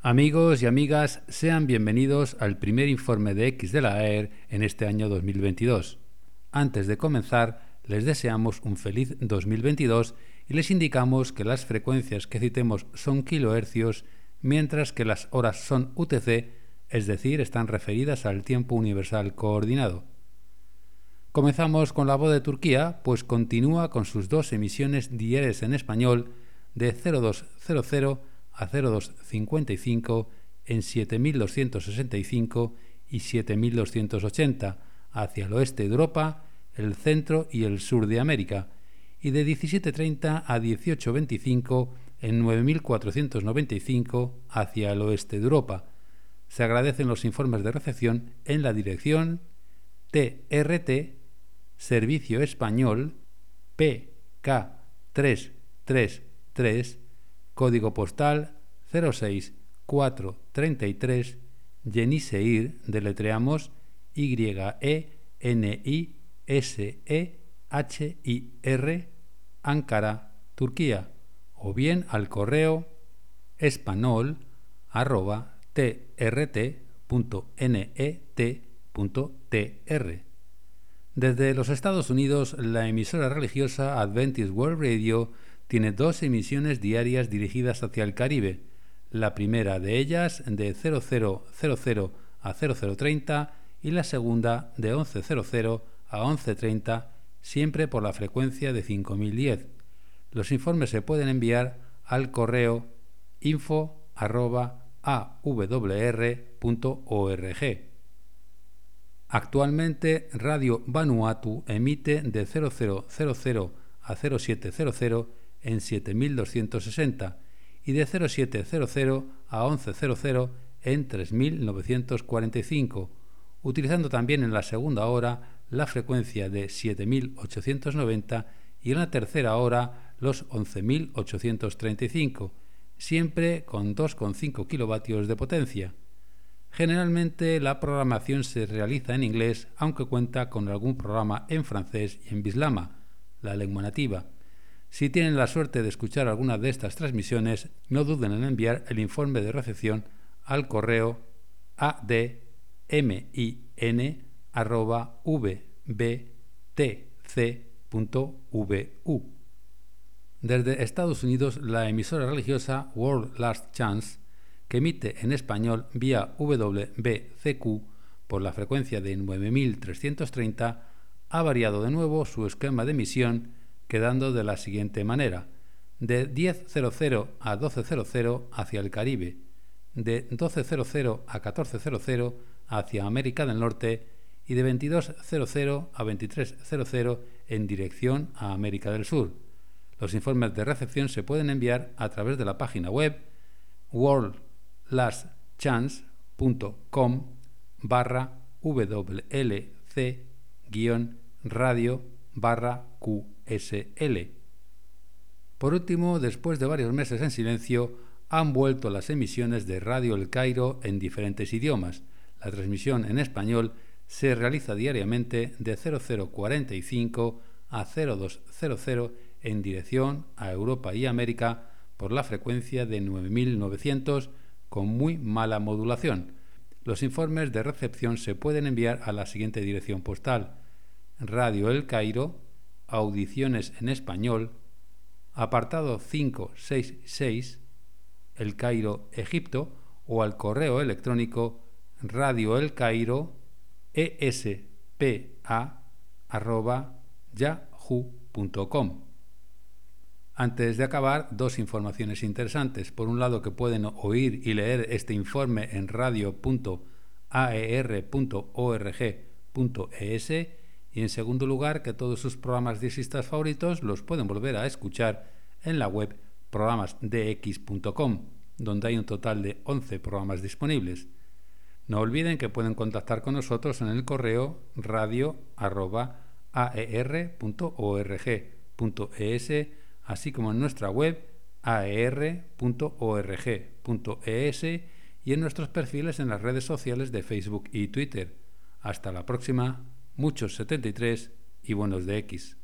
Amigos y amigas, sean bienvenidos al primer informe de X de la AER en este año 2022. Antes de comenzar, les deseamos un feliz 2022 y les indicamos que las frecuencias que citemos son kilohercios, mientras que las horas son UTC, es decir, están referidas al tiempo universal coordinado. Comenzamos con la voz de Turquía, pues continúa con sus dos emisiones diarias en español de 0200 a 0255 en 7265 y 7280 hacia el oeste de Europa, el centro y el sur de América, y de 1730 a 1825 en 9495 hacia el oeste de Europa. Se agradecen los informes de recepción en la dirección TRT Servicio Español PK333 código postal 06433, Yeniseir, deletreamos Y-N-I-S-E-H-I-R, Ankara, Turquía, o bien al correo español arroba trt.net.tr. Desde los Estados Unidos, la emisora religiosa Adventist World Radio tiene dos emisiones diarias dirigidas hacia el Caribe, la primera de ellas de 0000 a 0030 y la segunda de 1100 a 1130, siempre por la frecuencia de 5010. Los informes se pueden enviar al correo info@awr.org. Actualmente Radio Vanuatu emite de 0000 a 0700 en 7260 y de 0700 a 1100 en 3945, utilizando también en la segunda hora la frecuencia de 7890 y en la tercera hora los 11835, siempre con 2,5 kilovatios de potencia. Generalmente la programación se realiza en inglés, aunque cuenta con algún programa en francés y en bislama, la lengua nativa. Si tienen la suerte de escuchar alguna de estas transmisiones, no duden en enviar el informe de recepción al correo admin.vbtc.vu. Desde Estados Unidos, la emisora religiosa World Last Chance, que emite en español vía WBCQ por la frecuencia de 9330, ha variado de nuevo su esquema de emisión quedando de la siguiente manera. De 10.00 a 12.00 hacia el Caribe, de 12.00 a 14.00 hacia América del Norte y de 22.00 a 23.00 en dirección a América del Sur. Los informes de recepción se pueden enviar a través de la página web worldlastchance.com barra WLC-radio barra QSL. Por último, después de varios meses en silencio, han vuelto las emisiones de Radio El Cairo en diferentes idiomas. La transmisión en español se realiza diariamente de 0045 a 0200 en dirección a Europa y América por la frecuencia de 9900 con muy mala modulación. Los informes de recepción se pueden enviar a la siguiente dirección postal: Radio El Cairo, Audiciones en Español, apartado 566, El Cairo, Egipto, o al correo electrónico Radio El Cairo, yahoo.com. Antes de acabar, dos informaciones interesantes. Por un lado, que pueden oír y leer este informe en radio.aer.org.es y en segundo lugar que todos sus programas diexistas favoritos los pueden volver a escuchar en la web programasdx.com, donde hay un total de 11 programas disponibles. No olviden que pueden contactar con nosotros en el correo radio@aer.org.es, así como en nuestra web aer.org.es y en nuestros perfiles en las redes sociales de Facebook y Twitter. Hasta la próxima muchos 73 y buenos de X.